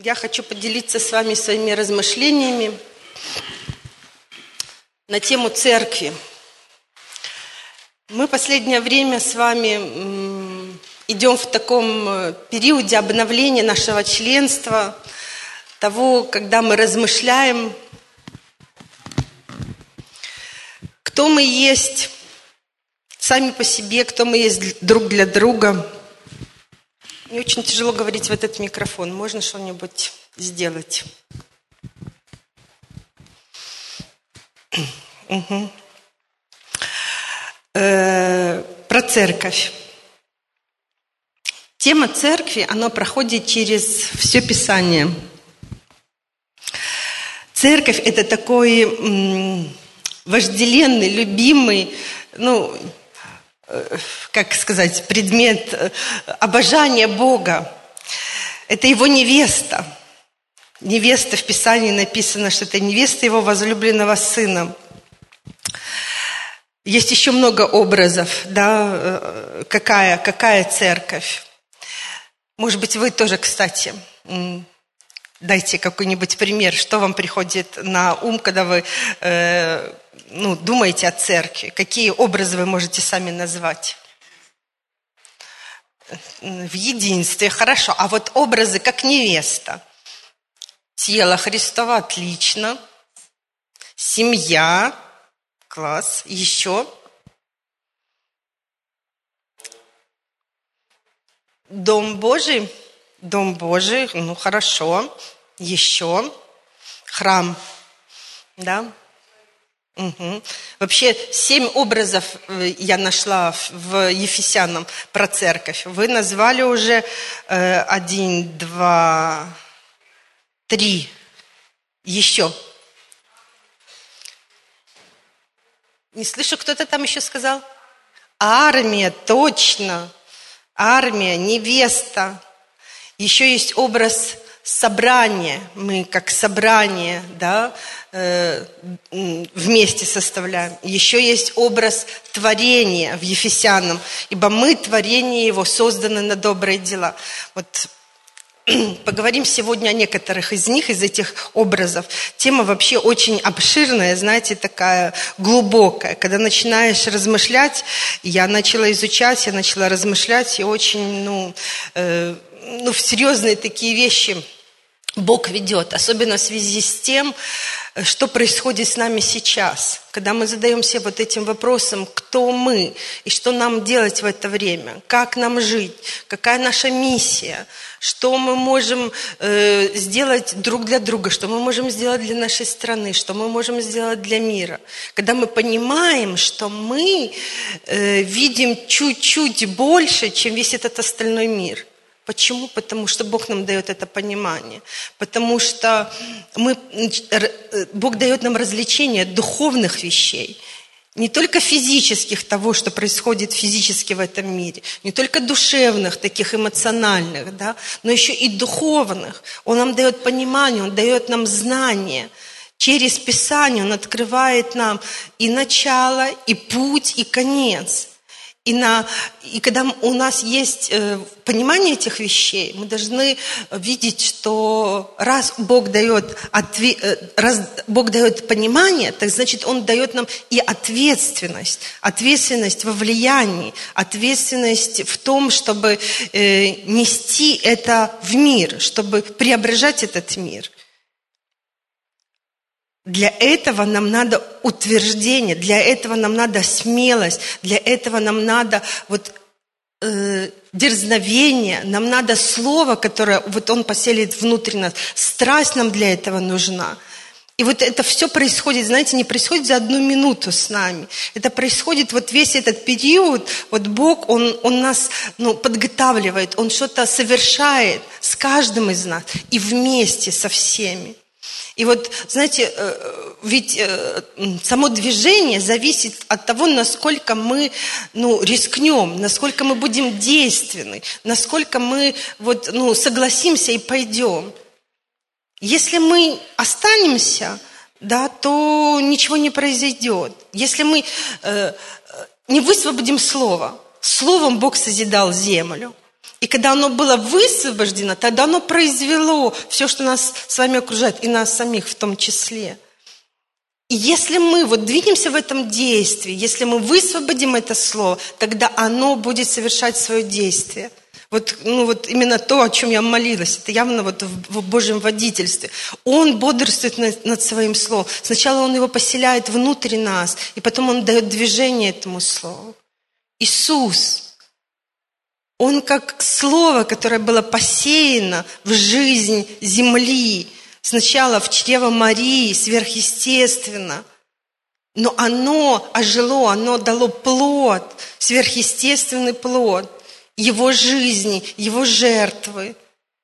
Я хочу поделиться с вами своими размышлениями на тему церкви. Мы последнее время с вами идем в таком э, периоде обновления нашего членства, того, когда мы размышляем, кто мы есть сами по себе, кто мы есть друг для друга – мне очень тяжело говорить в этот микрофон. Можно что-нибудь сделать? Э, про церковь. Тема церкви, она проходит через все Писание. Церковь – это такой вожделенный, любимый, ну, как сказать, предмет э, обожания Бога. Это его невеста. Невеста в Писании написано, что это невеста его возлюбленного сына. Есть еще много образов, да, э, какая, какая церковь. Может быть, вы тоже, кстати, дайте какой-нибудь пример, что вам приходит на ум, когда вы ну, думаете о церкви? Какие образы вы можете сами назвать? В единстве, хорошо. А вот образы как невеста. Тело Христова, отлично. Семья, класс. Еще. Дом Божий, Дом Божий, ну хорошо. Еще. Храм, да. Угу. Вообще семь образов э, я нашла в Ефесянам про церковь. Вы назвали уже э, один, два, три. Еще. Не слышу, кто-то там еще сказал? Армия, точно. Армия, невеста. Еще есть образ собрания. Мы как собрание, да, Э, вместе составляем. Еще есть образ творения в Ефесянам, ибо мы, творение Его, созданы на добрые дела. Вот поговорим сегодня о некоторых из них, из этих образов. Тема вообще очень обширная, знаете, такая глубокая. Когда начинаешь размышлять, я начала изучать, я начала размышлять, и очень, ну, э, ну в серьезные такие вещи Бог ведет, особенно в связи с тем, что происходит с нами сейчас, когда мы задаемся вот этим вопросом, кто мы и что нам делать в это время, как нам жить, какая наша миссия, что мы можем э, сделать друг для друга, что мы можем сделать для нашей страны, что мы можем сделать для мира. Когда мы понимаем, что мы э, видим чуть-чуть больше, чем весь этот остальной мир – Почему? Потому что Бог нам дает это понимание. Потому что мы, Бог дает нам развлечение духовных вещей. Не только физических, того, что происходит физически в этом мире, не только душевных, таких эмоциональных, да, но еще и духовных. Он нам дает понимание, Он дает нам знание. Через Писание Он открывает нам и начало, и путь, и конец. И, на, и когда у нас есть э, понимание этих вещей, мы должны видеть, что раз Бог дает, отве, э, раз Бог дает понимание, так значит Он дает нам и ответственность. Ответственность во влиянии, ответственность в том, чтобы э, нести это в мир, чтобы преображать этот мир – для этого нам надо утверждение, для этого нам надо смелость, для этого нам надо вот э, дерзновение, нам надо слово, которое вот он поселит внутри нас. Страсть нам для этого нужна. И вот это все происходит, знаете, не происходит за одну минуту с нами. Это происходит вот весь этот период, вот Бог, Он, он нас ну, подготавливает, Он что-то совершает с каждым из нас и вместе со всеми. И вот, знаете, э, ведь э, само движение зависит от того, насколько мы ну, рискнем, насколько мы будем действенны, насколько мы вот, ну, согласимся и пойдем. Если мы останемся, да, то ничего не произойдет. Если мы э, не высвободим слово, словом Бог созидал землю – И когда оно было высвобождено, тогда оно произвело все, что нас с вами окружает, и нас самих в том числе. И если мы вот двинемся в этом действии, если мы высвободим это слово, тогда оно будет совершать свое действие. Вот, ну, вот именно то, о чем я молилась, это явно вот в, в Божьем водительстве. Он бодрствует над, над своим словом. Сначала он его поселяет внутрь нас, и потом он дает движение этому слову. Иисус, он как слово, которое было посеяно в жизнь земли, сначала в чрево Марии, сверхъестественно, но оно ожило, оно дало плод, сверхъестественный плод его жизни, его жертвы,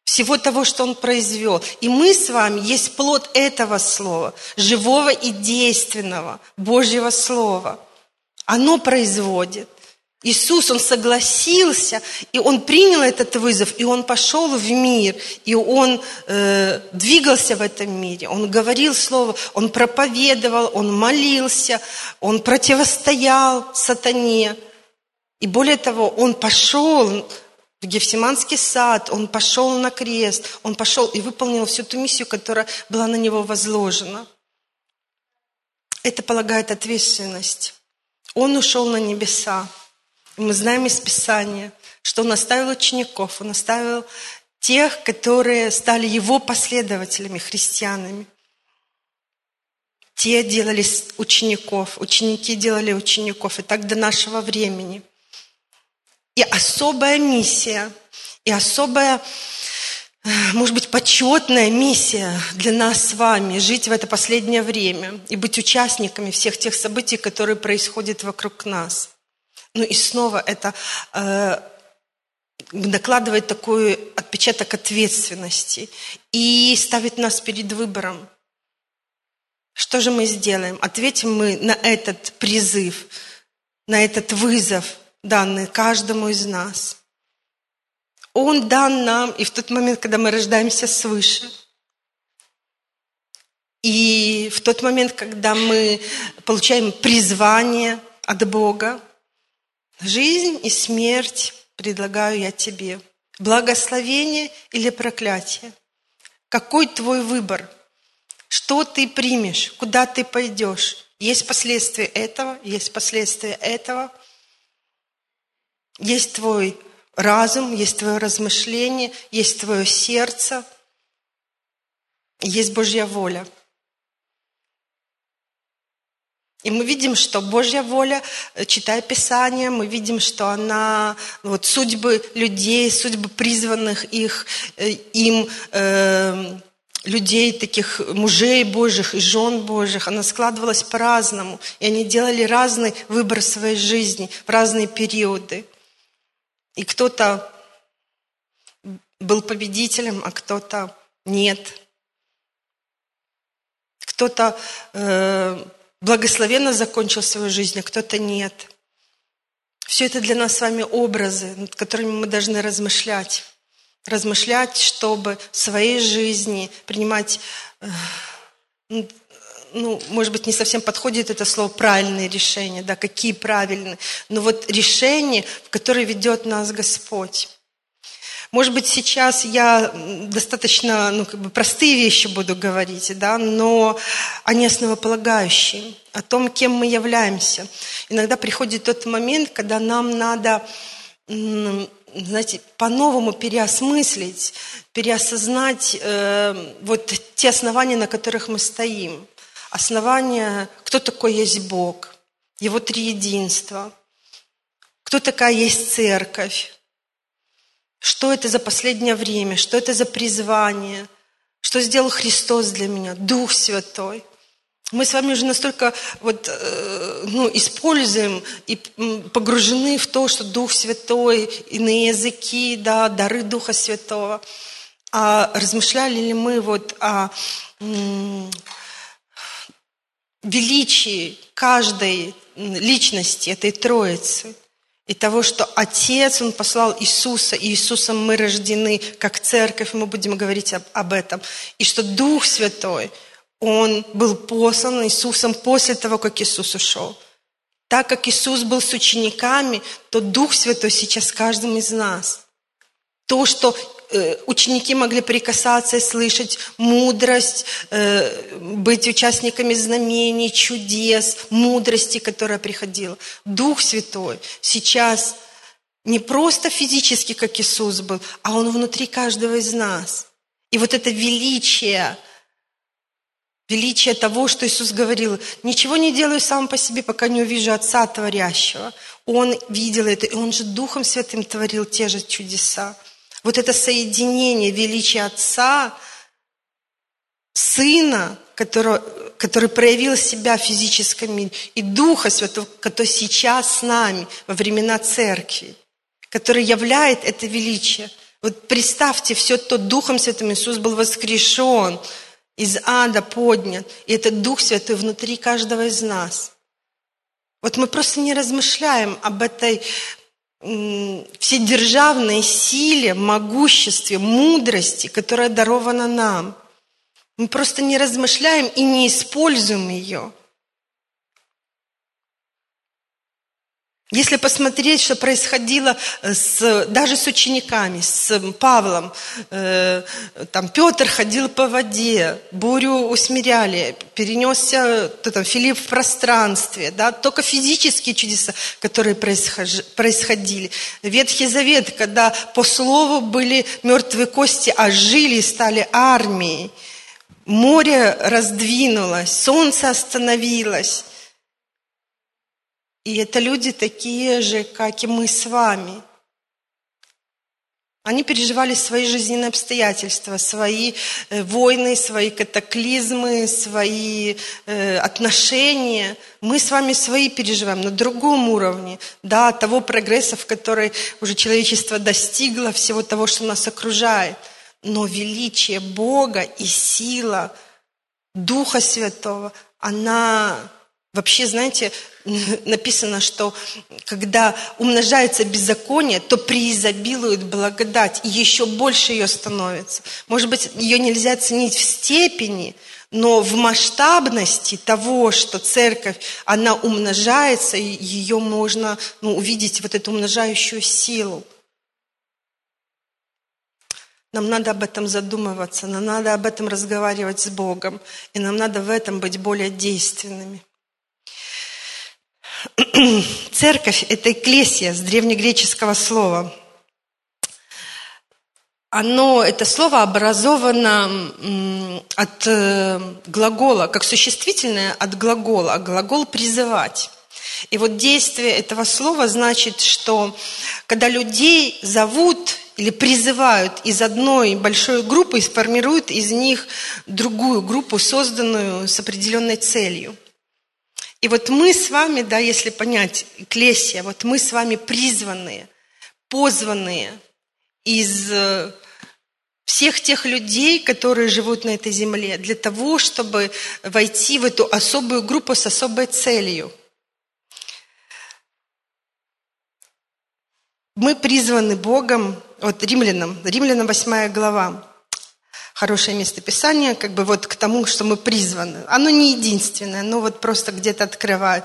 всего того, что он произвел. И мы с вами есть плод этого слова, живого и действенного Божьего слова. Оно производит. Иисус, Он согласился, и Он принял этот вызов, и Он пошел в мир, и Он э, двигался в этом мире. Он говорил Слово, Он проповедовал, Он молился, Он противостоял сатане. И более того, Он пошел в Гефсиманский сад, Он пошел на крест, Он пошел и выполнил всю ту миссию, которая была на Него возложена. Это полагает ответственность. Он ушел на небеса. Мы знаем из Писания, что Он оставил учеников, Он оставил тех, которые стали Его последователями, христианами. Те делали учеников, ученики делали учеников, и так до нашего времени. И особая миссия, и особая, может быть, почетная миссия для нас с вами жить в это последнее время и быть участниками всех тех событий, которые происходят вокруг нас – ну и снова это э, накладывает такой отпечаток ответственности и ставит нас перед выбором. Что же мы сделаем? Ответим мы на этот призыв, на этот вызов, данный каждому из нас. Он дан нам и в тот момент, когда мы рождаемся свыше. И в тот момент, когда мы получаем призвание от Бога, Жизнь и смерть предлагаю я тебе. Благословение или проклятие? Какой твой выбор? Что ты примешь? Куда ты пойдешь? Есть последствия этого, есть последствия этого. Есть твой разум, есть твое размышление, есть твое сердце, есть Божья воля – и мы видим, что Божья воля, э, читая Писание, мы видим, что она, вот судьбы людей, судьбы призванных их, э, им, э, людей, таких мужей Божьих и жен Божьих, она складывалась по-разному. И они делали разный выбор своей жизни в разные периоды. И кто-то был победителем, а кто-то нет. Кто-то э, благословенно закончил свою жизнь, а кто-то нет. Все это для нас с вами образы, над которыми мы должны размышлять. Размышлять, чтобы в своей жизни принимать, э, ну, может быть, не совсем подходит это слово правильные решения, да, какие правильные, но вот решения, в которые ведет нас Господь. Может быть, сейчас я достаточно ну, как бы простые вещи буду говорить, да, но они основополагающие, о том, кем мы являемся. Иногда приходит тот момент, когда нам надо знаете, по-новому переосмыслить, переосознать э, вот те основания, на которых мы стоим. Основания, кто такой есть Бог, Его триединство, кто такая есть церковь, что это за последнее время? Что это за призвание? Что сделал Христос для меня? Дух Святой. Мы с вами уже настолько вот, э, ну, используем и погружены в то, что Дух Святой, иные языки, да, дары Духа Святого. А размышляли ли мы вот о величии каждой личности этой Троицы – и того, что Отец, Он послал Иисуса, и Иисусом мы рождены, как церковь, мы будем говорить об, об этом. И что Дух Святой, Он был послан Иисусом после того, как Иисус ушел. Так как Иисус был с учениками, то Дух Святой сейчас каждым из нас. То, что ученики могли прикасаться и слышать мудрость, э, быть участниками знамений, чудес, мудрости, которая приходила. Дух Святой сейчас не просто физически, как Иисус был, а Он внутри каждого из нас. И вот это величие, величие того, что Иисус говорил, ничего не делаю сам по себе, пока не увижу Отца Творящего. Он видел это, и Он же Духом Святым творил те же чудеса. Вот это соединение величия Отца, Сына, который, который проявил себя в физическом мире, и Духа Святого, который сейчас с нами во времена Церкви который являет это величие. Вот представьте, все то Духом Святым Иисус был воскрешен, из ада поднят, и этот Дух Святой внутри каждого из нас. Вот мы просто не размышляем об этой вседержавной силе, могуществе, мудрости, которая дарована нам. Мы просто не размышляем и не используем ее – Если посмотреть, что происходило с, даже с учениками, с Павлом, э, там Петр ходил по воде, бурю усмиряли, перенесся то, там, Филипп в пространстве, да, только физические чудеса, которые происходили. Ветхий Завет, когда по слову были мертвые кости, а жили и стали армией. Море раздвинулось, солнце остановилось. И это люди такие же, как и мы с вами. Они переживали свои жизненные обстоятельства, свои э, войны, свои катаклизмы, свои э, отношения. Мы с вами свои переживаем на другом уровне, да, того прогресса, в который уже человечество достигло, всего того, что нас окружает. Но величие Бога и сила Духа Святого, она вообще, знаете, написано, что когда умножается беззаконие, то преизобилует благодать, и еще больше ее становится. Может быть, ее нельзя оценить в степени, но в масштабности того, что церковь, она умножается, ее можно ну, увидеть, вот эту умножающую силу. Нам надо об этом задумываться, нам надо об этом разговаривать с Богом, и нам надо в этом быть более действенными. Церковь – это эклесия с древнегреческого слова. Оно, это слово образовано от э, глагола, как существительное от глагола, а глагол «призывать». И вот действие этого слова значит, что когда людей зовут или призывают из одной большой группы, сформируют из них другую группу, созданную с определенной целью – и вот мы с вами, да, если понять, Клесия, вот мы с вами призванные, позванные из э, всех тех людей, которые живут на этой земле, для того, чтобы войти в эту особую группу с особой целью. Мы призваны Богом, вот римлянам, римлянам 8 глава, хорошее местописание, как бы вот к тому, что мы призваны. Оно не единственное, но вот просто где-то открывают.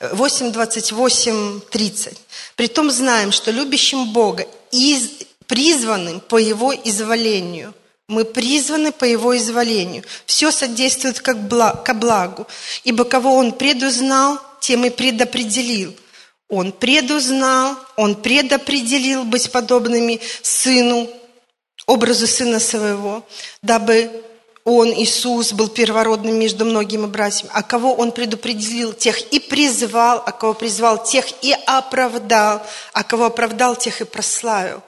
8, 28, 30. Притом знаем, что любящим Бога из, призванным по Его изволению. Мы призваны по Его изволению. Все содействует как благ, ко благу. Ибо кого Он предузнал, тем и предопределил. Он предузнал, Он предопределил быть подобными Сыну образу Сына Своего, дабы Он, Иисус, был первородным между многими братьями. А кого Он предупредил, тех и призвал, а кого призвал, тех и оправдал, а кого оправдал, тех и прославил.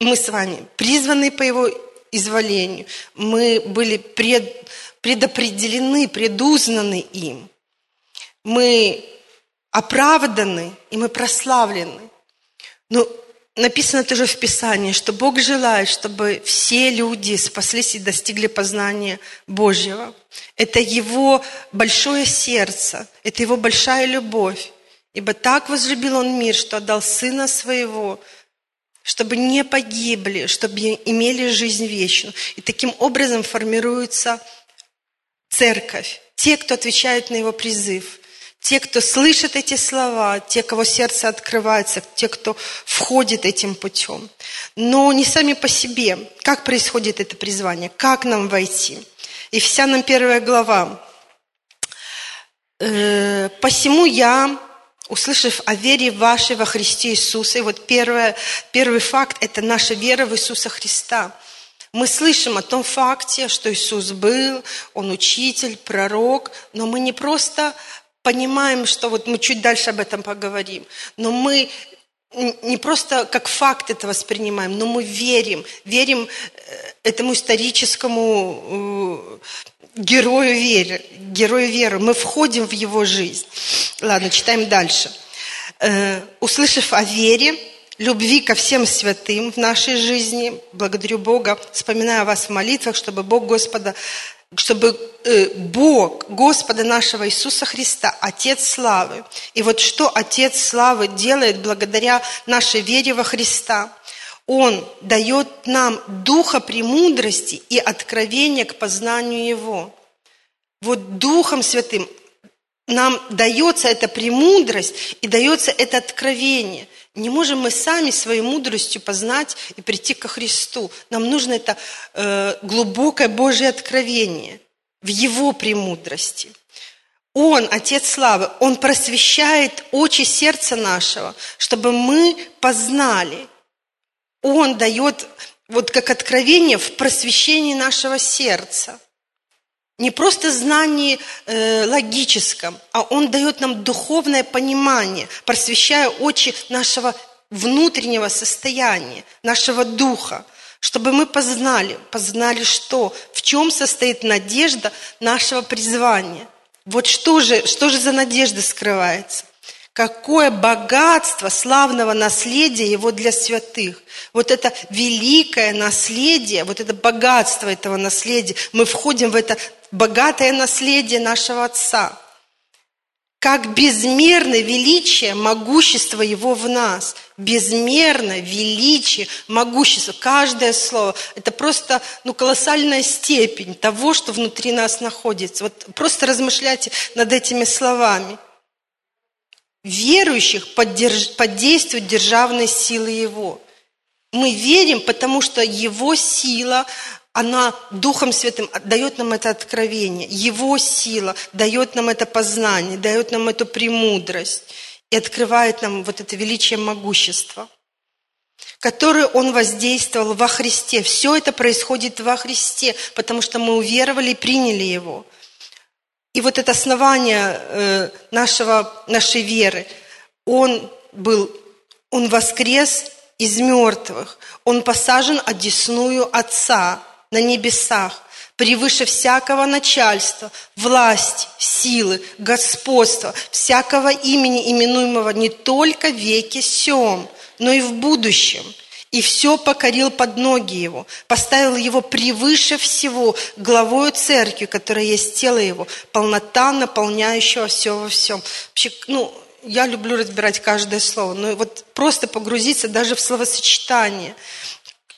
Мы с вами призваны по Его изволению. Мы были пред, предопределены, предузнаны им. Мы оправданы, и мы прославлены. Но написано тоже в Писании, что Бог желает, чтобы все люди спаслись и достигли познания Божьего. Это Его большое сердце, это Его большая любовь. Ибо так возлюбил Он мир, что отдал Сына Своего, чтобы не погибли, чтобы имели жизнь вечную. И таким образом формируется церковь, те, кто отвечает на Его призыв – те, кто слышит эти слова, те, кого сердце открывается, те, кто входит этим путем. Но не сами по себе. Как происходит это призвание? Как нам войти? И вся нам первая глава. «Э, «Посему я, услышав о вере вашей во Христе Иисуса», и вот первое, первый факт – это наша вера в Иисуса Христа – мы слышим о том факте, что Иисус был, Он учитель, пророк, но мы не просто понимаем, что вот мы чуть дальше об этом поговорим, но мы не просто как факт это воспринимаем, но мы верим, верим э, этому историческому э, герою веры, герою веры. Мы входим в его жизнь. Ладно, читаем дальше. Э, услышав о вере, любви ко всем святым в нашей жизни, благодарю Бога, вспоминаю вас в молитвах, чтобы Бог Господа чтобы э, Бог Господа нашего Иисуса Христа, Отец Славы, и вот что Отец Славы делает благодаря нашей вере во Христа, Он дает нам духа премудрости и откровения к познанию Его. Вот Духом Святым нам дается эта премудрость и дается это откровение – не можем мы сами своей мудростью познать и прийти ко Христу. Нам нужно это э, глубокое Божье откровение в Его премудрости. Он, Отец Славы, Он просвещает очи сердца нашего, чтобы мы познали. Он дает вот как откровение в просвещении нашего сердца – не просто знание э, логическом, а Он дает нам духовное понимание, просвещая очи нашего внутреннего состояния, нашего духа, чтобы мы познали, познали что, в чем состоит надежда нашего призвания. Вот что же, что же за надежда скрывается? Какое богатство славного наследия его для святых. Вот это великое наследие, вот это богатство этого наследия. Мы входим в это богатое наследие нашего Отца. Как безмерно величие, могущество Его в нас. Безмерно величие, могущество. Каждое слово. Это просто ну, колоссальная степень того, что внутри нас находится. Вот просто размышляйте над этими словами. Верующих поддерж... поддействует державной силы Его. Мы верим, потому что Его сила, она Духом Святым дает нам это откровение. Его сила дает нам это познание, дает нам эту премудрость и открывает нам вот это величие могущества, которое Он воздействовал во Христе. Все это происходит во Христе, потому что мы уверовали и приняли Его. И вот это основание э, нашего, нашей веры, Он был, Он воскрес из мертвых, Он посажен одесную Отца – на небесах, превыше всякого начальства, власти, силы, господства, всякого имени, именуемого не только в веке сем, но и в будущем. И все покорил под ноги его, поставил его превыше всего главою церкви, которая есть тело его, полнота, наполняющего все во всем. Вообще, ну, я люблю разбирать каждое слово, но вот просто погрузиться даже в словосочетание –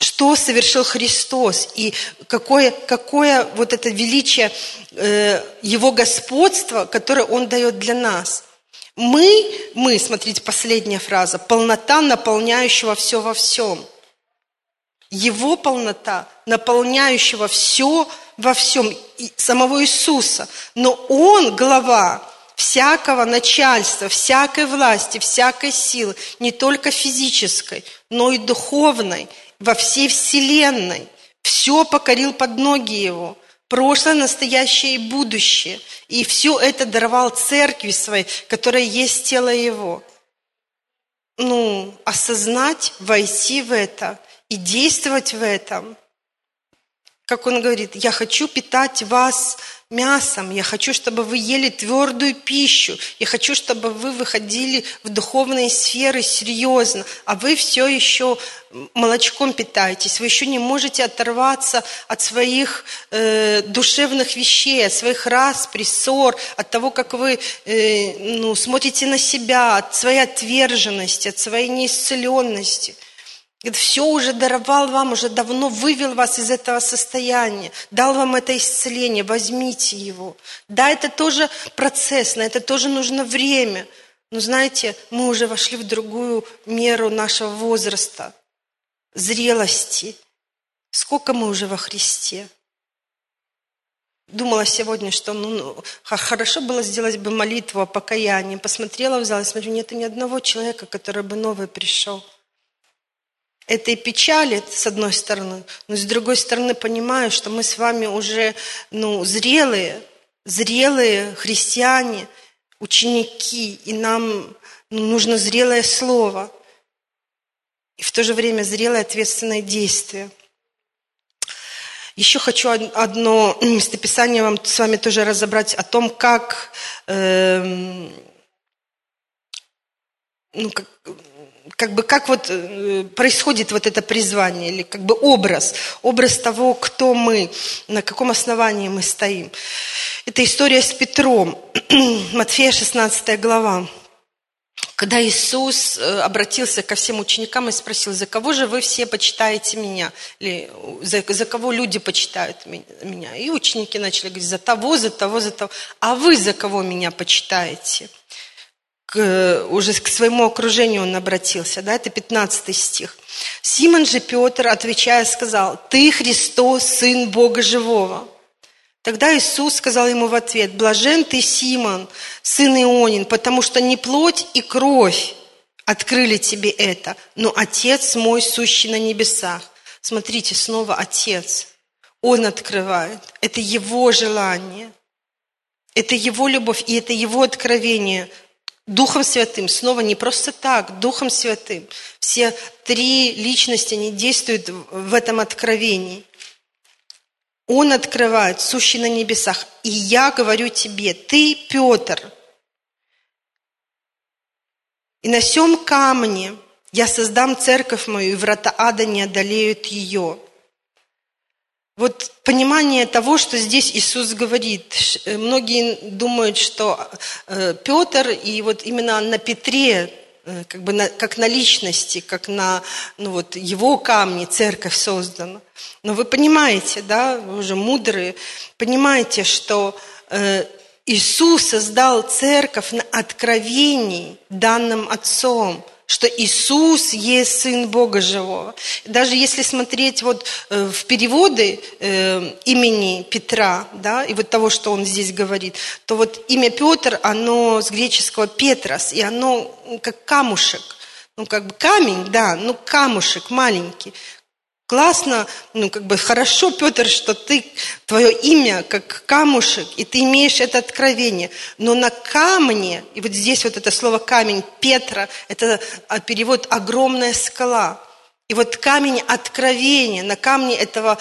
что совершил Христос и какое, какое вот это величие э, Его господства, которое Он дает для нас. Мы, мы, смотрите, последняя фраза, полнота наполняющего все во всем. Его полнота, наполняющего все во всем, самого Иисуса. Но Он глава всякого начальства, всякой власти, всякой силы, не только физической, но и духовной – во всей вселенной. Все покорил под ноги его. Прошлое, настоящее и будущее. И все это даровал церкви своей, которая есть тело его. Ну, осознать, войти в это и действовать в этом. Как он говорит, я хочу питать вас мясом. Я хочу, чтобы вы ели твердую пищу. Я хочу, чтобы вы выходили в духовные сферы серьезно. А вы все еще молочком питаетесь. Вы еще не можете оторваться от своих э, душевных вещей, от своих распри, ссор, от того, как вы э, ну, смотрите на себя, от своей отверженности, от своей неисцеленности. Все уже даровал вам, уже давно вывел вас из этого состояния, дал вам это исцеление, возьмите его. Да, это тоже процесс, на это тоже нужно время. Но знаете, мы уже вошли в другую меру нашего возраста, зрелости. Сколько мы уже во Христе? Думала сегодня, что ну, ну хорошо было сделать бы молитву о покаянии. Посмотрела в зал и смотрю, нет ни одного человека, который бы новый пришел. Это и печалит, с одной стороны, но с другой стороны понимаю, что мы с вами уже ну, зрелые, зрелые христиане, ученики, и нам ну, нужно зрелое слово, и в то же время зрелое ответственное действие. Еще хочу одно местописание вам с вами тоже разобрать о том, как, э, ну, как как бы как вот э, происходит вот это призвание, или как бы образ, образ того, кто мы, на каком основании мы стоим. Это история с Петром, Матфея 16 глава. Когда Иисус э, обратился ко всем ученикам и спросил, за кого же вы все почитаете меня? Или за, за кого люди почитают меня? И ученики начали говорить, за того, за того, за того. А вы за кого меня почитаете? К, уже к своему окружению он обратился, да, это 15 стих. Симон же Петр, отвечая, сказал, «Ты Христос, Сын Бога Живого». Тогда Иисус сказал ему в ответ, «Блажен ты, Симон, сын Ионин, потому что не плоть и кровь открыли тебе это, но Отец мой, сущий на небесах». Смотрите, снова Отец. Он открывает. Это Его желание. Это Его любовь, и это Его откровение – Духом Святым, снова не просто так, Духом Святым. Все три личности, они действуют в этом откровении. Он открывает, сущий на небесах. И я говорю тебе, ты, Петр, и на сем камне я создам церковь мою, и врата ада не одолеют ее. Вот понимание того, что здесь Иисус говорит. Э, многие думают, что э, Петр и вот именно на Петре, э, как бы на, как на личности, как на ну вот, его камне церковь создана. Но вы понимаете, да, вы уже мудрые, понимаете, что Иисус создал церковь на откровении, данным Отцом – что Иисус есть Сын Бога Живого. Даже если смотреть вот э, в переводы э, имени Петра, да, и вот того, что он здесь говорит, то вот имя Петр, оно с греческого Петрос, и оно как камушек, ну как бы камень, да, ну камушек маленький, Классно, ну как бы хорошо, Петр, что ты, твое имя как камушек, и ты имеешь это откровение. Но на камне, и вот здесь вот это слово камень, Петра, это а, перевод огромная скала. И вот камень откровения, на камне этого,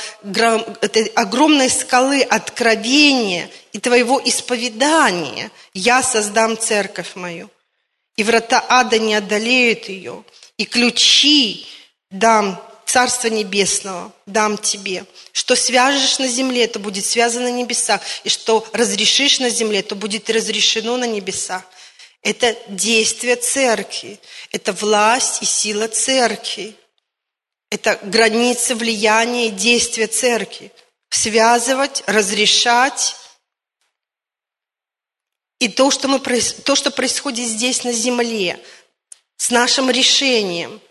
этой огромной скалы откровения и твоего исповедания я создам церковь мою. И врата ада не одолеют ее. И ключи дам Царства Небесного дам тебе. Что свяжешь на земле, то будет связано на небесах. И что разрешишь на земле, то будет разрешено на небесах. Это действие церкви. Это власть и сила церкви. Это границы влияния и действия церкви. Связывать, разрешать. И то, что, мы, то, что происходит здесь на земле, с нашим решением –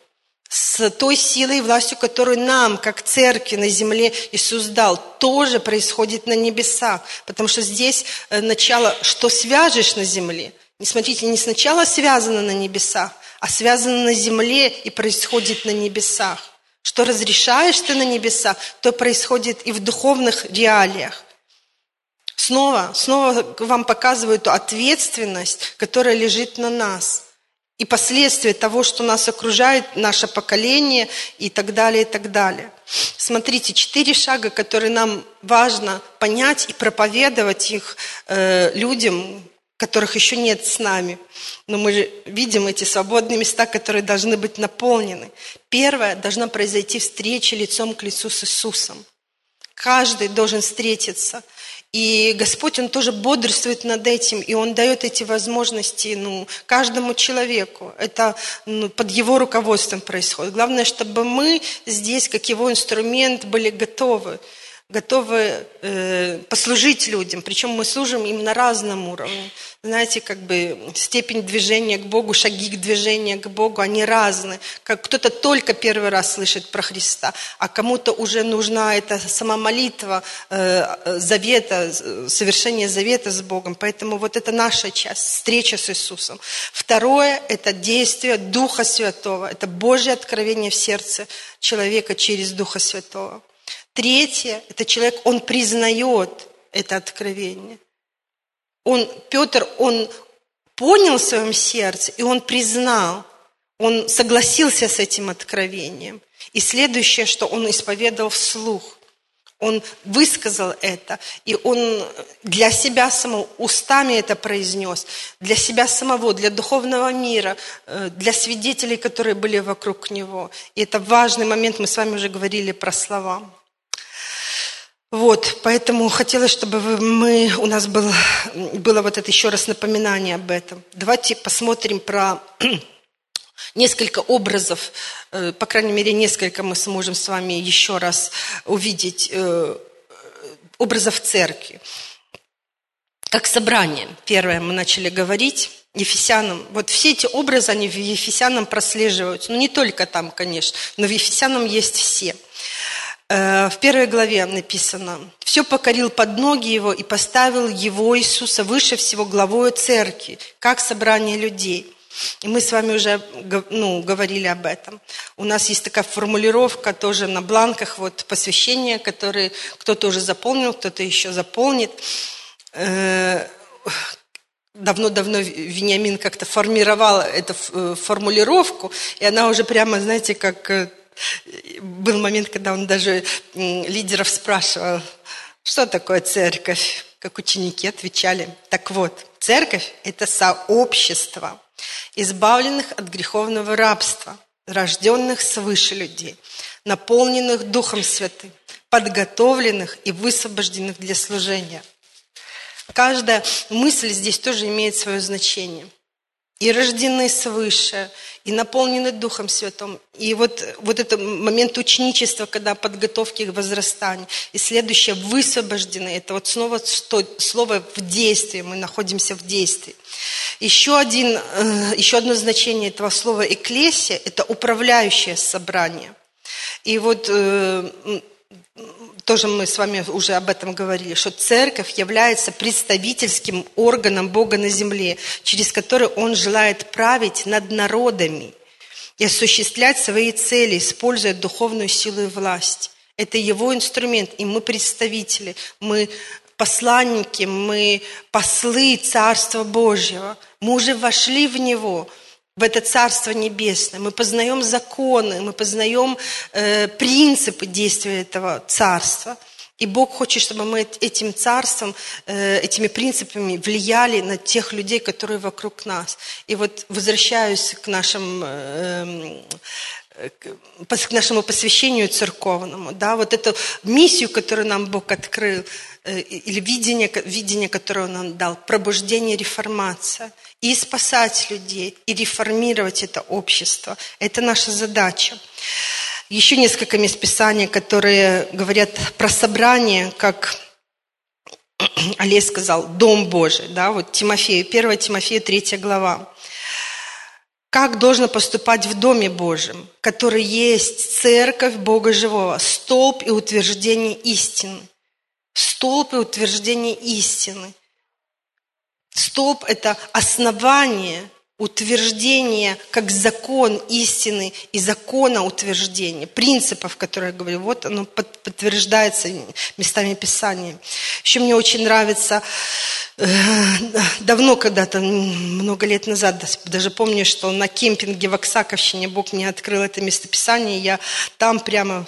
с той силой и властью, которую нам, как церкви на земле, Иисус дал, тоже происходит на небесах. Потому что здесь э, начало, что свяжешь на земле. Не смотрите, не сначала связано на небесах, а связано на земле и происходит на небесах. Что разрешаешь ты на небесах, то происходит и в духовных реалиях. Снова, снова вам показываю эту ответственность, которая лежит на нас – и последствия того, что нас окружает, наше поколение и так далее, и так далее. Смотрите, четыре шага, которые нам важно понять и проповедовать их э, людям, которых еще нет с нами. Но мы видим эти свободные места, которые должны быть наполнены. Первое, должна произойти встреча лицом к лицу с Иисусом. Каждый должен встретиться. И Господь, Он тоже бодрствует над этим, и Он дает эти возможности ну, каждому человеку. Это ну, под Его руководством происходит. Главное, чтобы мы здесь, как Его инструмент, были готовы готовы э, послужить людям, причем мы служим им на разном уровне. Знаете, как бы степень движения к Богу, шаги к движению к Богу, они разные. Как кто-то только первый раз слышит про Христа, а кому-то уже нужна эта сама молитва э, завета, совершение завета с Богом. Поэтому вот это наша часть, встреча с Иисусом. Второе – это действие Духа Святого, это Божье откровение в сердце человека через Духа Святого. Третье, это человек, он признает это откровение. Он, Петр, он понял в своем сердце, и он признал, он согласился с этим откровением. И следующее, что он исповедовал вслух. Он высказал это, и он для себя самого устами это произнес, для себя самого, для духовного мира, э, для свидетелей, которые были вокруг него. И это важный момент, мы с вами уже говорили про слова. Вот, поэтому хотелось, чтобы мы, у нас был, было вот это еще раз напоминание об этом. Давайте посмотрим про несколько образов, э, по крайней мере, несколько мы сможем с вами еще раз увидеть э, образов церкви. Как собрание, первое мы начали говорить, Ефесянам. Вот все эти образы, они в Ефесянам прослеживаются. Ну, не только там, конечно, но в Ефесянам есть все – Э, в первой главе написано, «Все покорил под ноги его и поставил его, Иисуса, выше всего главою церкви, как собрание людей». И мы с вами уже ну, говорили об этом. У нас есть такая формулировка тоже на бланках вот, посвящения, которые кто-то уже заполнил, кто-то еще заполнит. Э, давно-давно Вениамин как-то формировал эту э, формулировку, и она уже прямо, знаете, как был момент, когда он даже лидеров спрашивал, что такое церковь? Как ученики отвечали, так вот, церковь – это сообщество избавленных от греховного рабства, рожденных свыше людей, наполненных Духом Святым, подготовленных и высвобожденных для служения. Каждая мысль здесь тоже имеет свое значение. И рождены свыше, и наполнены Духом Святым. И вот, вот это момент ученичества, когда подготовки к возрастанию. И следующее, высвобождены. Это вот снова что, слово в действии, мы находимся в действии. Еще, один, э, еще одно значение этого слова «экклесия» – это управляющее собрание. И вот э, тоже мы с вами уже об этом говорили, что церковь является представительским органом Бога на земле, через который Он желает править над народами и осуществлять свои цели, используя духовную силу и власть. Это Его инструмент, и мы представители, мы посланники, мы послы Царства Божьего. Мы уже вошли в Него – в это Царство Небесное. Мы познаем законы, мы познаем э, принципы действия этого Царства. И Бог хочет, чтобы мы этим царством, э, этими принципами влияли на тех людей, которые вокруг нас. И вот возвращаюсь к нашим э, к нашему посвящению церковному, да, вот эту миссию, которую нам Бог открыл, или видение, видение, которое Он нам дал, пробуждение, реформация, и спасать людей, и реформировать это общество. Это наша задача. Еще несколько мест Писания, которые говорят про собрание, как Олег сказал, Дом Божий, да, вот Тимофею, 1 Тимофея, 3 глава как должно поступать в Доме Божьем, который есть церковь Бога Живого, столб и утверждение истины. Столб и утверждение истины. Столб – это основание утверждение как закон истины и закона утверждения, принципов, которые я говорю, вот оно подтверждается местами Писания. Еще мне очень нравится, э, давно когда-то, много лет назад, даже помню, что на кемпинге в Оксаковщине Бог мне открыл это местописание, я там прямо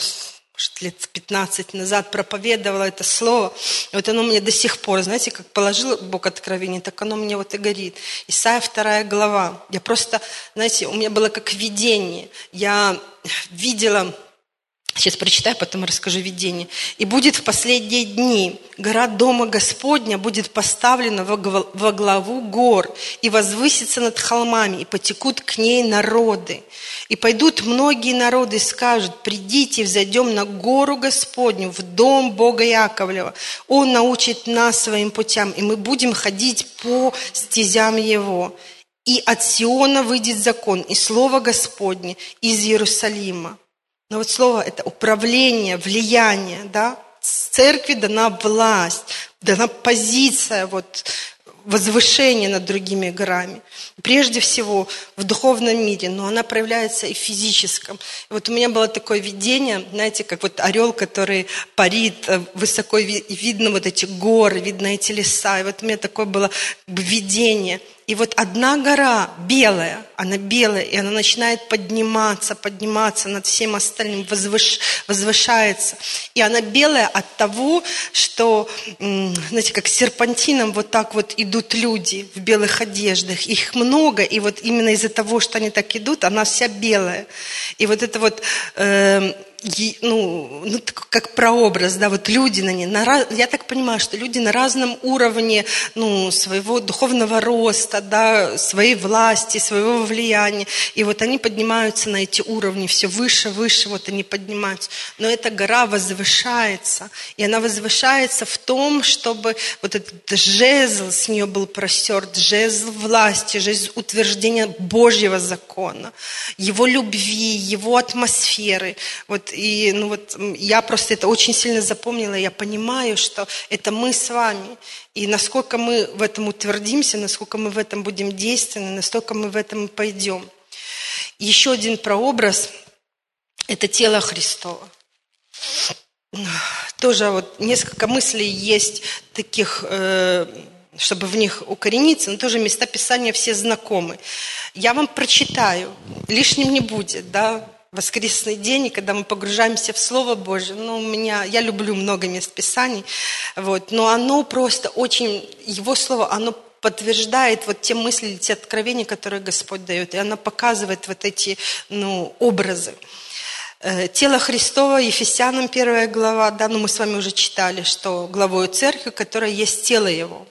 лет 15 назад проповедовала это слово. И вот оно мне до сих пор, знаете, как положил Бог откровение, так оно мне вот и горит. Исайя вторая глава. Я просто, знаете, у меня было как видение. Я видела Сейчас прочитаю, потом расскажу видение. «И будет в последние дни гора Дома Господня будет поставлена во главу гор и возвысится над холмами, и потекут к ней народы. И пойдут многие народы и скажут, придите, взойдем на гору Господню, в дом Бога Яковлева. Он научит нас своим путям, и мы будем ходить по стезям Его. И от Сиона выйдет закон, и слово Господне из Иерусалима. Но вот слово это управление, влияние, да? Церкви дана власть, дана позиция, вот, возвышение над другими горами. Прежде всего в духовном мире, но она проявляется и в физическом. И вот у меня было такое видение, знаете, как вот орел, который парит э, высоко, и видно вот эти горы, видно эти леса. И вот у меня такое было видение – и вот одна гора белая, она белая, и она начинает подниматься, подниматься над всем остальным, возвыш, возвышается. И она белая от того, что, знаете, как серпантином вот так вот идут люди в белых одеждах. Их много, и вот именно из-за того, что они так идут, она вся белая. И вот это вот... Э, ну, ну, как прообраз, да, вот люди на ней, на, я так понимаю, что люди на разном уровне, ну, своего духовного роста, да, своей власти, своего влияния, и вот они поднимаются на эти уровни, все выше, выше, вот они поднимаются, но эта гора возвышается, и она возвышается в том, чтобы вот этот жезл с нее был простерт, жезл власти, жезл утверждения Божьего закона, его любви, его атмосферы, вот и ну вот я просто это очень сильно запомнила, я понимаю, что это мы с вами. И насколько мы в этом утвердимся, насколько мы в этом будем действенны, настолько мы в этом пойдем. Еще один прообраз – это тело Христова. Тоже вот несколько мыслей есть таких, э, чтобы в них укорениться, но тоже места Писания все знакомы. Я вам прочитаю, лишним не будет, да, воскресный день, когда мы погружаемся в Слово Божье, ну, у меня, я люблю много мест Писаний, вот, но оно просто очень, Его Слово, оно подтверждает вот те мысли, те откровения, которые Господь дает, и оно показывает вот эти, ну, образы. Э, тело Христова, Ефесянам первая глава, да, ну мы с вами уже читали, что главою церкви, которая есть тело Его.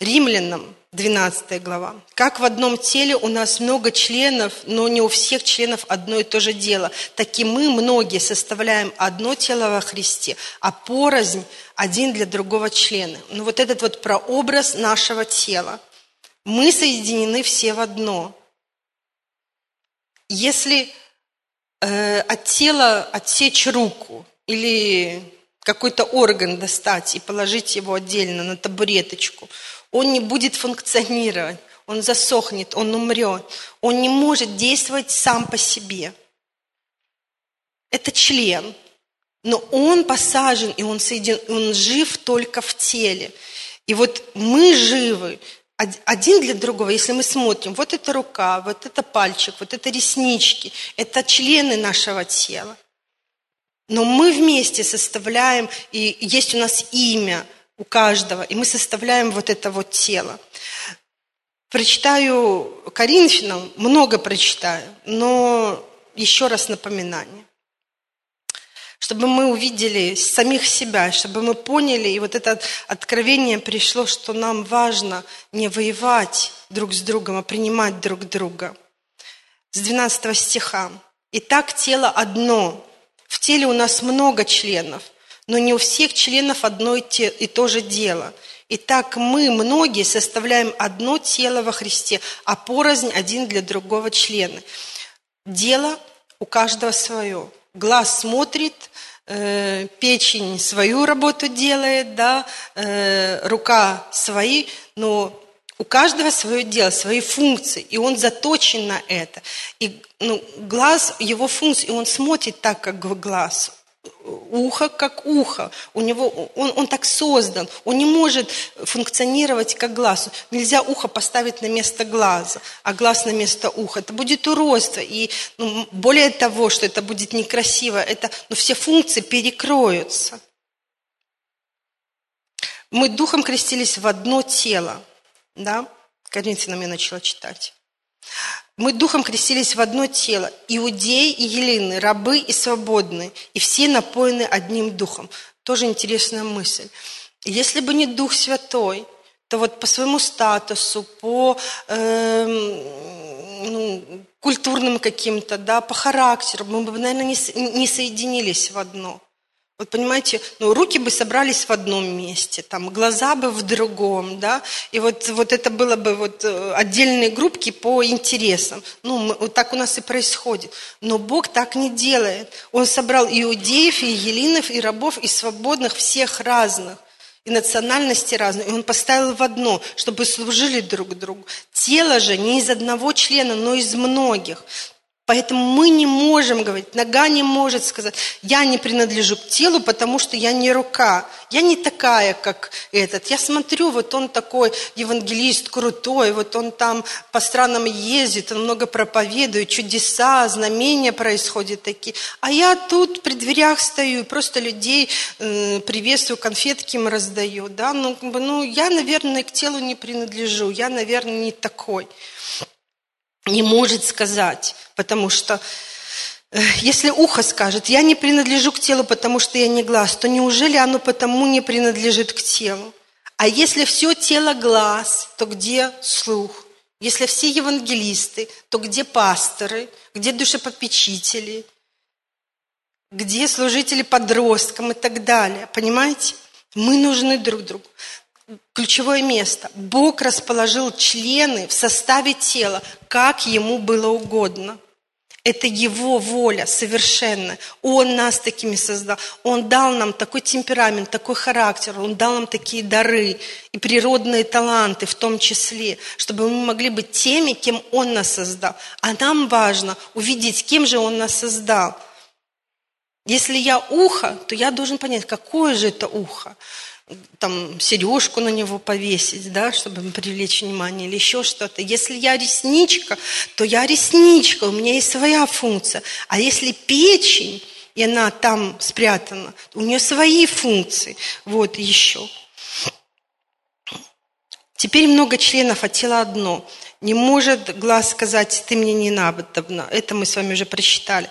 Римлянам 12 глава. Как в одном теле у нас много членов, но не у всех членов одно и то же дело. Так и мы, многие, составляем одно тело во Христе, а порознь один для другого члена. Ну вот этот вот прообраз нашего тела. Мы соединены все в одно. Если э, от тела отсечь руку или какой-то орган достать и положить его отдельно на табуреточку – он не будет функционировать, он засохнет, он умрет, он не может действовать сам по себе. Это член, но он посажен, и он соединен, он жив только в теле. И вот мы живы один для другого, если мы смотрим, вот эта рука, вот это пальчик, вот это реснички, это члены нашего тела. Но мы вместе составляем, и есть у нас имя – у каждого, и мы составляем вот это вот тело. Прочитаю Коринфянам, много прочитаю, но еще раз напоминание. Чтобы мы увидели самих себя, чтобы мы поняли, и вот это откровение пришло, что нам важно не воевать друг с другом, а принимать друг друга. С 12 стиха. «Итак, тело одно, в теле у нас много членов – но не у всех членов одно и то же дело. Итак, мы, многие, составляем одно тело во Христе, а порознь один для другого члена. Дело у каждого свое. Глаз смотрит, э, печень свою работу делает, да, э, рука свои, но у каждого свое дело, свои функции, и он заточен на это. И ну, глаз, его функции, и он смотрит так, как глаз ухо как ухо. У него, он, он так создан. Он не может функционировать как глаз. Нельзя ухо поставить на место глаза, а глаз на место уха. Это будет уродство. И ну, более того, что это будет некрасиво, это, ну, все функции перекроются. Мы духом крестились в одно тело. Да? Коринфянам я начала читать. Мы духом крестились в одно тело. Иудеи и елены, рабы и свободные. И все напоены одним духом. Тоже интересная мысль. Если бы не Дух Святой, то вот по своему статусу, по э, ну, культурным каким-то, да, по характеру, мы бы, наверное, не, не соединились в одно. Вот понимаете, ну, руки бы собрались в одном месте, там, глаза бы в другом, да, и вот, вот это было бы вот э, отдельные группки по интересам. Ну, мы, вот так у нас и происходит. Но Бог так не делает. Он собрал иудеев, и елинов, и рабов, и свободных, всех разных и национальности разные, и он поставил в одно, чтобы служили друг другу. Тело же не из одного члена, но из многих. Поэтому мы не можем говорить, нога не может сказать, я не принадлежу к телу, потому что я не рука. Я не такая, как этот. Я смотрю, вот он такой евангелист крутой, вот он там по странам ездит, он много проповедует, чудеса, знамения происходят такие. А я тут при дверях стою, просто людей приветствую, конфетки им раздаю. Да? Ну, ну, я, наверное, к телу не принадлежу, я, наверное, не такой не может сказать, потому что э, если ухо скажет, я не принадлежу к телу, потому что я не глаз, то неужели оно потому не принадлежит к телу? А если все тело глаз, то где слух? Если все евангелисты, то где пасторы, где душепопечители, где служители подросткам и так далее? Понимаете? Мы нужны друг другу ключевое место. Бог расположил члены в составе тела, как ему было угодно. Это его воля совершенно. Он нас такими создал. Он дал нам такой темперамент, такой характер. Он дал нам такие дары и природные таланты в том числе, чтобы мы могли быть теми, кем Он нас создал. А нам важно увидеть, кем же Он нас создал. Если я ухо, то я должен понять, какое же это ухо там сережку на него повесить, да, чтобы привлечь внимание, или еще что-то. Если я ресничка, то я ресничка, у меня есть своя функция. А если печень, и она там спрятана, у нее свои функции. Вот еще. Теперь много членов, а тело одно. Не может глаз сказать, ты мне не надобно. Это мы с вами уже прочитали.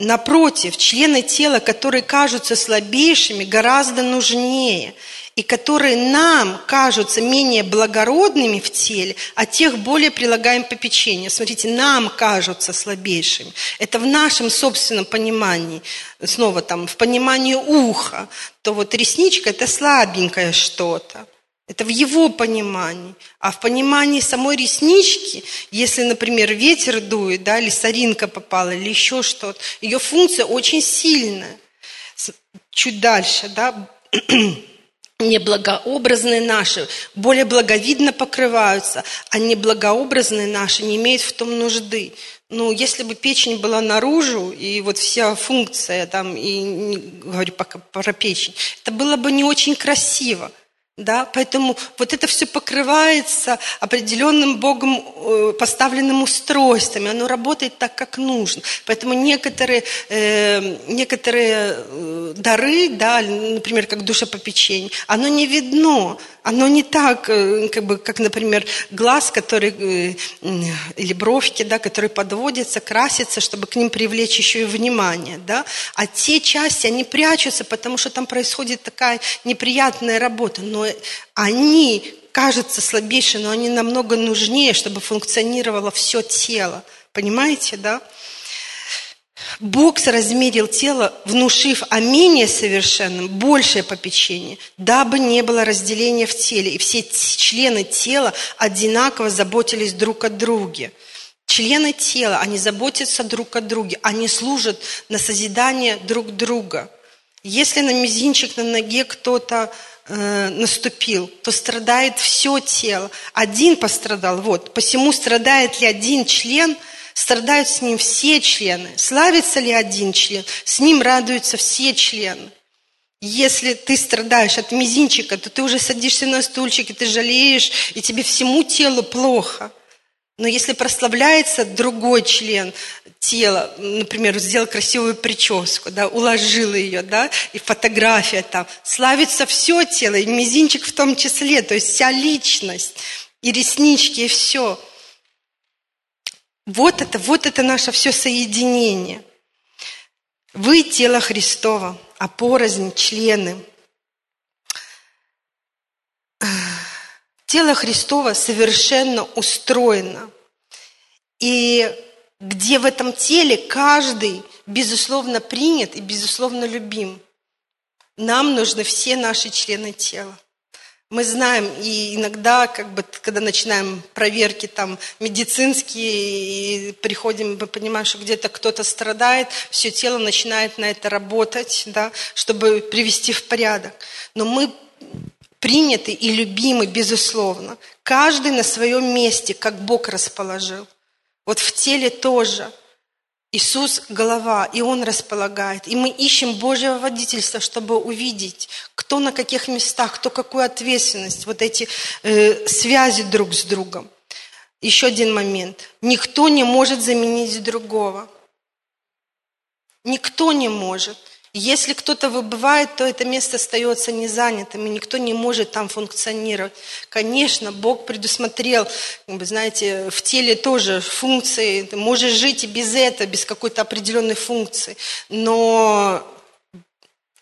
Напротив, члены тела, которые кажутся слабейшими, гораздо нужнее, и которые нам кажутся менее благородными в теле, а тех более прилагаем попечение. Смотрите, нам кажутся слабейшими. Это в нашем собственном понимании. Снова там, в понимании уха, то вот ресничка – это слабенькое что-то. Это в его понимании. А в понимании самой реснички, если, например, ветер дует, да, или соринка попала, или еще что-то, ее функция очень сильная. Чуть дальше, да, неблагообразные наши более благовидно покрываются, а неблагообразные наши не имеют в том нужды. Ну, если бы печень была наружу, и вот вся функция там, и не говорю пока про печень, это было бы не очень красиво. Да, поэтому вот это все покрывается определенным Богом э, поставленным устройствами, оно работает так, как нужно. Поэтому некоторые, э, некоторые э, дары, да, например, как душепопечение, оно не видно, оно не так, э, как, бы, как, например, глаз, который, э, или бровки, да, которые подводятся, красятся, чтобы к ним привлечь еще и внимание. Да? А те части, они прячутся, потому что там происходит такая неприятная работа. Но они кажутся слабейшие, но они намного нужнее, чтобы функционировало все тело. Понимаете, да? Бог соразмерил тело, внушив о менее совершенном большее попечение, дабы не было разделения в теле, и все члены тела одинаково заботились друг о друге. Члены тела, они заботятся друг о друге, они служат на созидание друг друга. Если на мизинчик на ноге кто-то э, наступил, то страдает все тело. Один пострадал, вот. Посему страдает ли один член – Страдают с ним все члены. Славится ли один член? С ним радуются все члены. Если ты страдаешь от мизинчика, то ты уже садишься на стульчик, и ты жалеешь, и тебе всему телу плохо. Но если прославляется другой член тела, например, сделал красивую прическу, да, уложил ее, да, и фотография там, славится все тело, и мизинчик в том числе, то есть вся личность, и реснички, и все – Вот это, вот это наше все соединение. Вы тело Христова, а порознь члены. Тело Христова совершенно устроено. И где в этом теле каждый, безусловно, принят и, безусловно, любим. Нам нужны все наши члены тела. Мы знаем, и иногда, как бы, когда начинаем проверки там медицинские, и приходим, мы понимаем, что где-то кто-то страдает, все тело начинает на это работать, да, чтобы привести в порядок. Но мы приняты и любимы, безусловно. Каждый на своем месте, как Бог расположил. Вот в теле тоже. Иисус – голова, и Он располагает. И мы ищем Божьего водительства, чтобы увидеть, кто на каких местах, кто какую ответственность, вот эти э, связи друг с другом. Еще один момент. Никто не может заменить другого. Никто не может. Если кто-то выбывает, то это место остается незанятым, и никто не может там функционировать. Конечно, Бог предусмотрел, вы знаете, в теле тоже функции, ты можешь жить и без этого, без какой-то определенной функции, но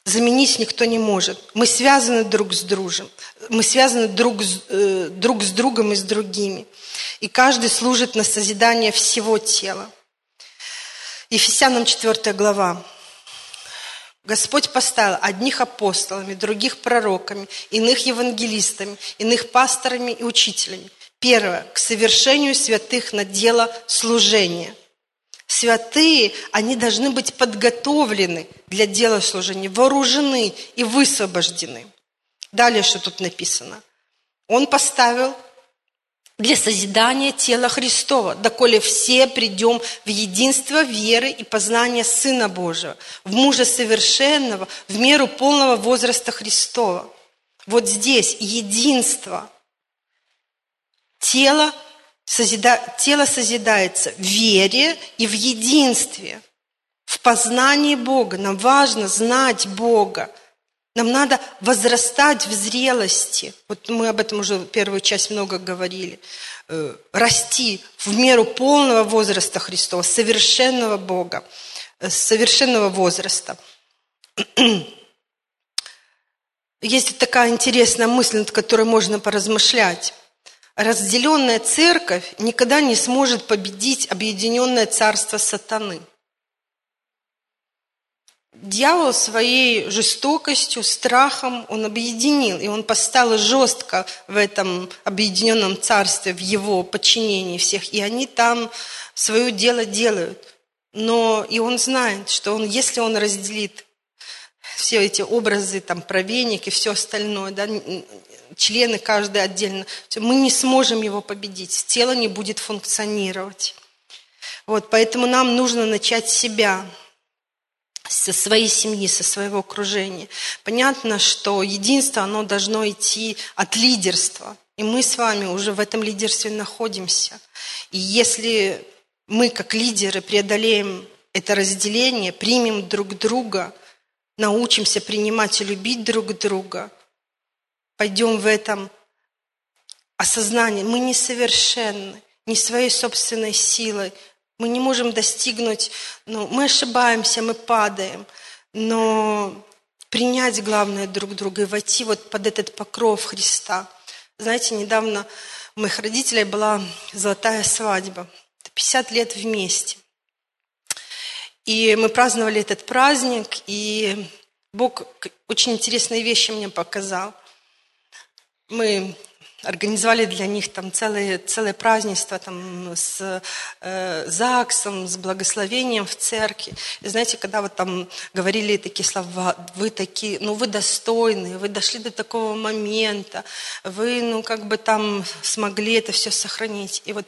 заменить никто не может. Мы связаны друг с другом, мы связаны друг с, э, друг с другом и с другими. И каждый служит на созидание всего тела. Ефесянам 4 глава. Господь поставил одних апостолами, других пророками, иных евангелистами, иных пасторами и учителями. Первое, к совершению святых на дело служения. Святые, они должны быть подготовлены для дела служения, вооружены и высвобождены. Далее, что тут написано. Он поставил для созидания тела Христова, доколе все придем в единство веры и познания Сына Божьего, в мужа совершенного, в меру полного возраста Христова. Вот здесь единство. Тело, созида... тело созидается в вере и в единстве, в познании Бога. Нам важно знать Бога – нам надо возрастать в зрелости. Вот мы об этом уже первую часть много говорили. Э, расти в меру полного возраста Христова, совершенного Бога, э, совершенного возраста. Есть такая интересная мысль, над которой можно поразмышлять. Разделенная церковь никогда не сможет победить объединенное царство сатаны – Дьявол своей жестокостью, страхом, он объединил, и он поставил жестко в этом объединенном царстве, в его подчинении всех, и они там свое дело делают. Но и он знает, что он, если он разделит все эти образы, там, праведник и все остальное, да, члены каждый отдельно, мы не сможем его победить, тело не будет функционировать. Вот, поэтому нам нужно начать с себя – со своей семьи, со своего окружения. Понятно, что единство, оно должно идти от лидерства. И мы с вами уже в этом лидерстве находимся. И если мы, как лидеры, преодолеем это разделение, примем друг друга, научимся принимать и любить друг друга, пойдем в этом осознании, мы несовершенны, не своей собственной силой, мы не можем достигнуть, ну, мы ошибаемся, мы падаем, но принять главное друг друга и войти вот под этот покров Христа. Знаете, недавно у моих родителей была золотая свадьба. 50 лет вместе. И мы праздновали этот праздник, и Бог очень интересные вещи мне показал. Мы организовали для них там целое, целое празднество там, с э, ЗАГСом, с благословением в церкви. И знаете, когда вот там говорили такие слова, вы такие, ну вы достойные, вы дошли до такого момента, вы ну как бы там смогли это все сохранить. И вот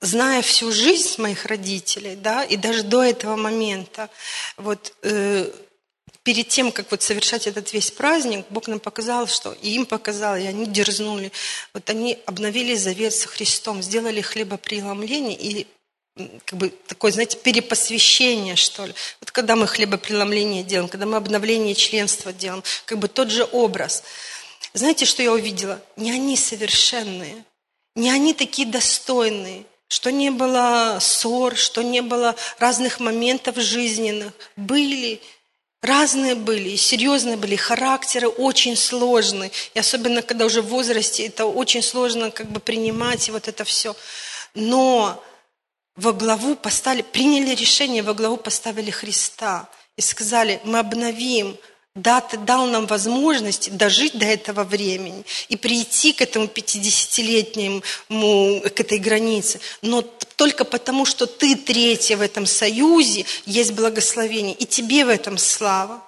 зная всю жизнь моих родителей, да, и даже до этого момента, вот э, перед тем, как вот совершать этот весь праздник, Бог нам показал, что и им показал, и они дерзнули. Вот они обновили завет со Христом, сделали хлебопреломление и как бы такое, знаете, перепосвящение, что ли. Вот когда мы хлебопреломление делаем, когда мы обновление членства делаем, как бы тот же образ. Знаете, что я увидела? Не они совершенные, не они такие достойные, что не было ссор, что не было разных моментов жизненных. Были, разные были, серьезные были, характеры очень сложные. И особенно, когда уже в возрасте, это очень сложно как бы принимать и вот это все. Но во главу поставили, приняли решение, во главу поставили Христа и сказали, мы обновим дал нам возможность дожить до этого времени и прийти к этому 50-летнему, к этой границе. Но только потому, что ты третья в этом союзе, есть благословение. И тебе в этом слава.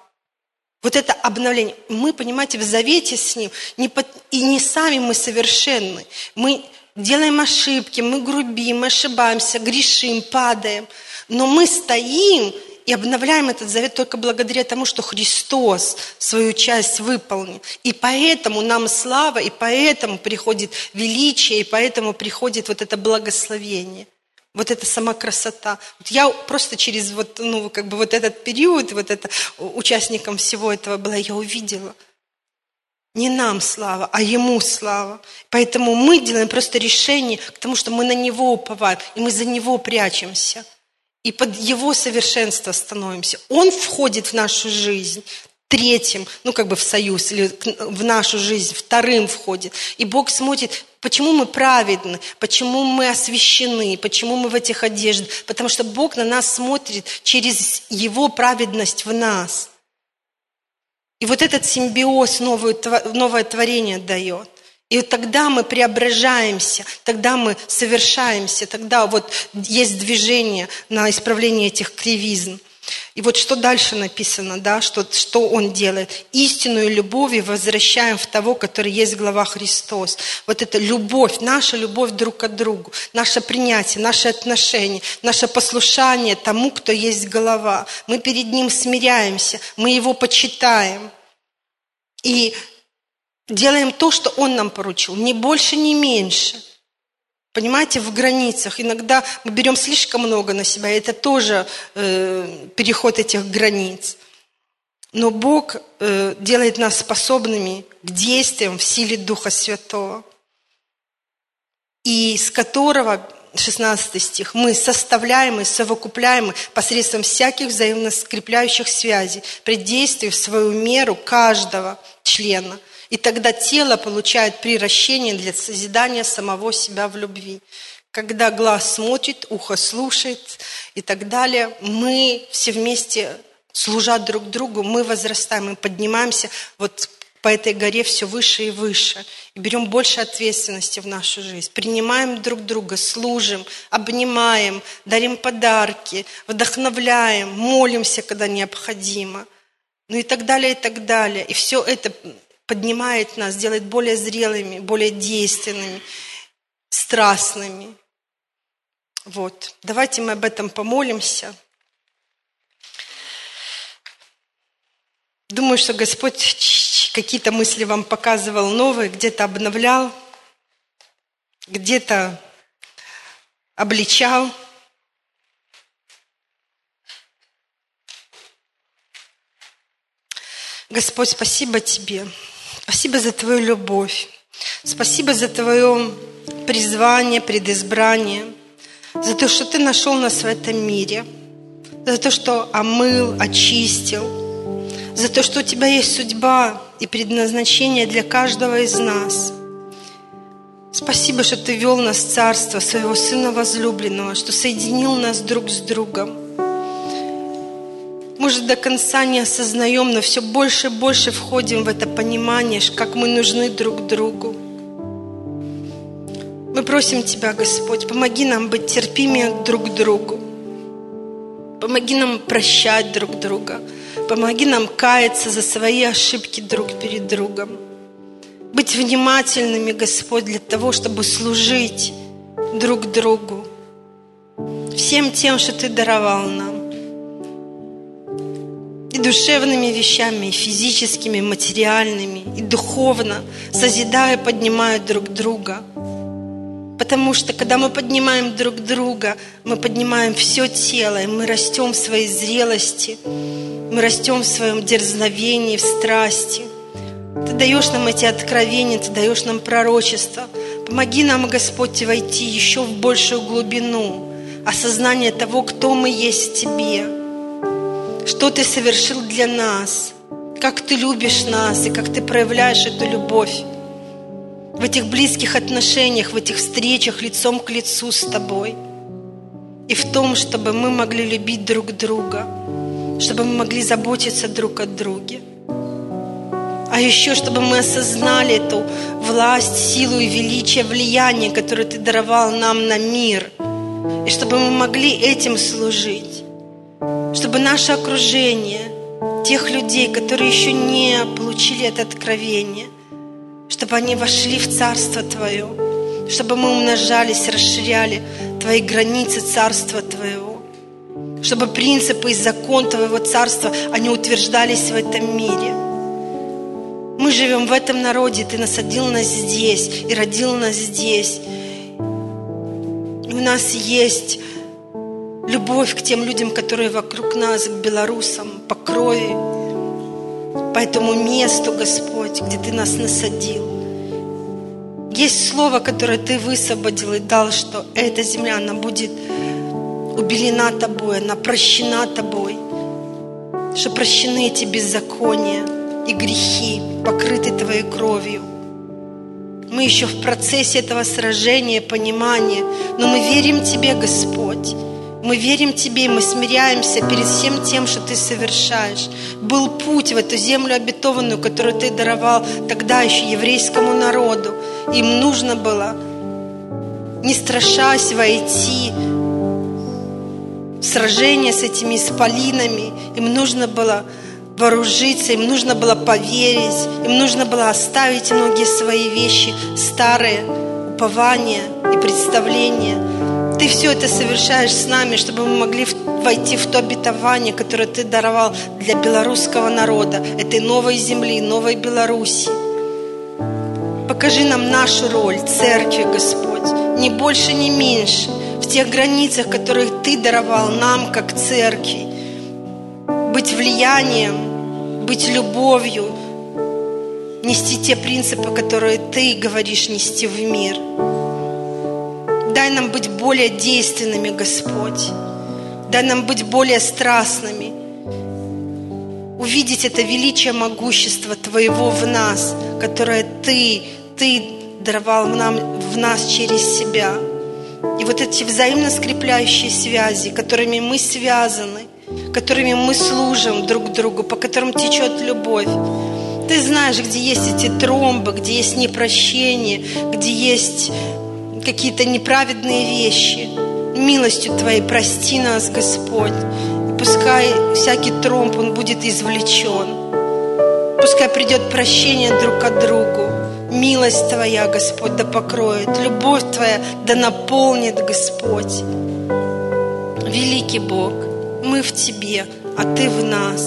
Вот это обновление. Мы, понимаете, в завете с Ним, не под, и не сами мы совершенны. Мы делаем ошибки, мы грубим, мы ошибаемся, грешим, падаем. Но мы стоим и обновляем этот завет только благодаря тому, что Христос свою часть выполнил. И поэтому нам слава, и поэтому приходит величие, и поэтому приходит вот это благословение. Вот это сама красота. Вот я просто через вот, ну, как бы вот этот период, вот это, участником всего этого была, я увидела. Не нам слава, а Ему слава. Поэтому мы делаем просто решение к тому, что мы на Него уповаем, и мы за Него прячемся – и под Его совершенство становимся. Он входит в нашу жизнь третьим, ну как бы в союз, или в нашу жизнь, вторым входит. И Бог смотрит, почему мы праведны, почему мы освящены, почему мы в этих одеждах. Потому что Бог на нас смотрит через Его праведность в нас. И вот этот симбиоз новое, новое творение дает. И тогда мы преображаемся, тогда мы совершаемся, тогда вот есть движение на исправление этих кривизн. И вот что дальше написано, да, что, что он делает. Истинную любовь возвращаем в того, который есть глава Христос. Вот это любовь, наша любовь друг к другу, наше принятие, наши отношения, наше послушание тому, кто есть голова. Мы перед ним смиряемся, мы его почитаем. И Делаем то, что Он нам поручил, ни больше, ни меньше. Понимаете, в границах. Иногда мы берем слишком много на себя, и это тоже э, переход этих границ. Но Бог э, делает нас способными к действиям в силе Духа Святого, и с которого 16 стих, мы составляем и совокупляем посредством всяких взаимно скрепляющих связей при действии в свою меру каждого члена – и тогда тело получает приращение для созидания самого себя в любви. Когда глаз смотрит, ухо слушает и так далее, мы все вместе, служа друг другу, мы возрастаем, мы поднимаемся вот по этой горе все выше и выше. И берем больше ответственности в нашу жизнь. Принимаем друг друга, служим, обнимаем, дарим подарки, вдохновляем, молимся, когда необходимо. Ну и так далее, и так далее. И все это поднимает нас, делает более зрелыми, более действенными, страстными. Вот. Давайте мы об этом помолимся. Думаю, что Господь какие-то мысли вам показывал новые, где-то обновлял, где-то обличал. Господь, спасибо Тебе. Спасибо за Твою любовь. Спасибо за Твое призвание, предизбрание. За то, что Ты нашел нас в этом мире. За то, что омыл, очистил. За то, что у Тебя есть судьба и предназначение для каждого из нас. Спасибо, что Ты вел нас в царство своего Сына возлюбленного, что соединил нас друг с другом может, до конца не осознаем, но все больше и больше входим в это понимание, как мы нужны друг другу. Мы просим Тебя, Господь, помоги нам быть терпимее друг к другу. Помоги нам прощать друг друга. Помоги нам каяться за свои ошибки друг перед другом. Быть внимательными, Господь, для того, чтобы служить друг другу. Всем тем, что Ты даровал нам душевными вещами, и физическими, материальными, и духовно, созидая, поднимая друг друга. Потому что, когда мы поднимаем друг друга, мы поднимаем все тело, и мы растем в своей зрелости, мы растем в своем дерзновении, в страсти. Ты даешь нам эти откровения, Ты даешь нам пророчество. Помоги нам, Господь, войти еще в большую глубину осознания того, кто мы есть в Тебе, что Ты совершил для нас, как Ты любишь нас и как Ты проявляешь эту любовь в этих близких отношениях, в этих встречах лицом к лицу с Тобой. И в том, чтобы мы могли любить друг друга, чтобы мы могли заботиться друг о друге. А еще, чтобы мы осознали эту власть, силу и величие, влияние, которое Ты даровал нам на мир. И чтобы мы могли этим служить. Чтобы наше окружение, тех людей, которые еще не получили это откровение, чтобы они вошли в Царство Твое, чтобы мы умножались, расширяли Твои границы Царства Твоего, чтобы принципы и закон Твоего Царства, они утверждались в этом мире. Мы живем в этом народе, Ты насадил нас здесь и родил нас здесь. И у нас есть любовь к тем людям, которые вокруг нас, к белорусам, по крови, по этому месту, Господь, где Ты нас насадил. Есть слово, которое Ты высвободил и дал, что эта земля, она будет убелена Тобой, она прощена Тобой, что прощены эти беззакония и грехи, покрыты Твоей кровью. Мы еще в процессе этого сражения, понимания, но мы верим Тебе, Господь. Мы верим Тебе, и мы смиряемся перед всем тем, что Ты совершаешь. Был путь в эту землю обетованную, которую Ты даровал тогда еще еврейскому народу. Им нужно было, не страшась, войти в сражение с этими исполинами. Им нужно было вооружиться, им нужно было поверить, им нужно было оставить многие свои вещи, старые, упования и представления – ты все это совершаешь с нами, чтобы мы могли войти в то обетование, которое Ты даровал для белорусского народа, этой новой земли, новой Беларуси. Покажи нам нашу роль, церкви, Господь, ни больше, ни меньше, в тех границах, которые Ты даровал нам, как церкви. Быть влиянием, быть любовью, нести те принципы, которые Ты говоришь нести в мир – Дай нам быть более действенными, Господь. Дай нам быть более страстными. Увидеть это величие могущества Твоего в нас, которое Ты, Ты даровал нам, в нас через себя. И вот эти взаимно скрепляющие связи, которыми мы связаны, которыми мы служим друг другу, по которым течет любовь. Ты знаешь, где есть эти тромбы, где есть непрощение, где есть какие-то неправедные вещи. Милостью Твоей прости нас, Господь. И пускай всякий тромб, он будет извлечен. Пускай придет прощение друг от другу. Милость Твоя, Господь, да покроет. Любовь Твоя да наполнит, Господь. Великий Бог, мы в Тебе, а Ты в нас.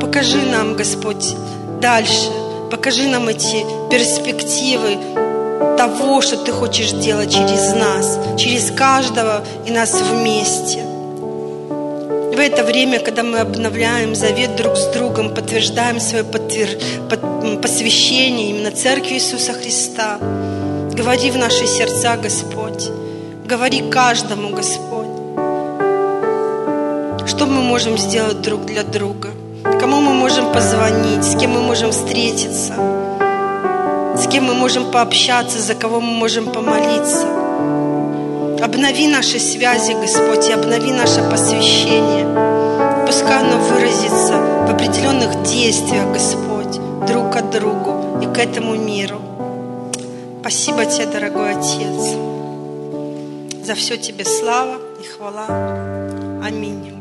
Покажи нам, Господь, дальше – Покажи нам эти перспективы того, что Ты хочешь делать через нас, через каждого и нас вместе. В это время, когда мы обновляем завет друг с другом, подтверждаем свое подтвер... под... посвящение именно Церкви Иисуса Христа, говори в наши сердца, Господь, говори каждому, Господь, что мы можем сделать друг для друга – позвонить, с кем мы можем встретиться, с кем мы можем пообщаться, за кого мы можем помолиться. Обнови наши связи, Господь, и обнови наше посвящение. Пускай оно выразится в определенных действиях, Господь, друг от другу и к этому миру. Спасибо Тебе, дорогой Отец. За все Тебе слава и хвала. Аминь.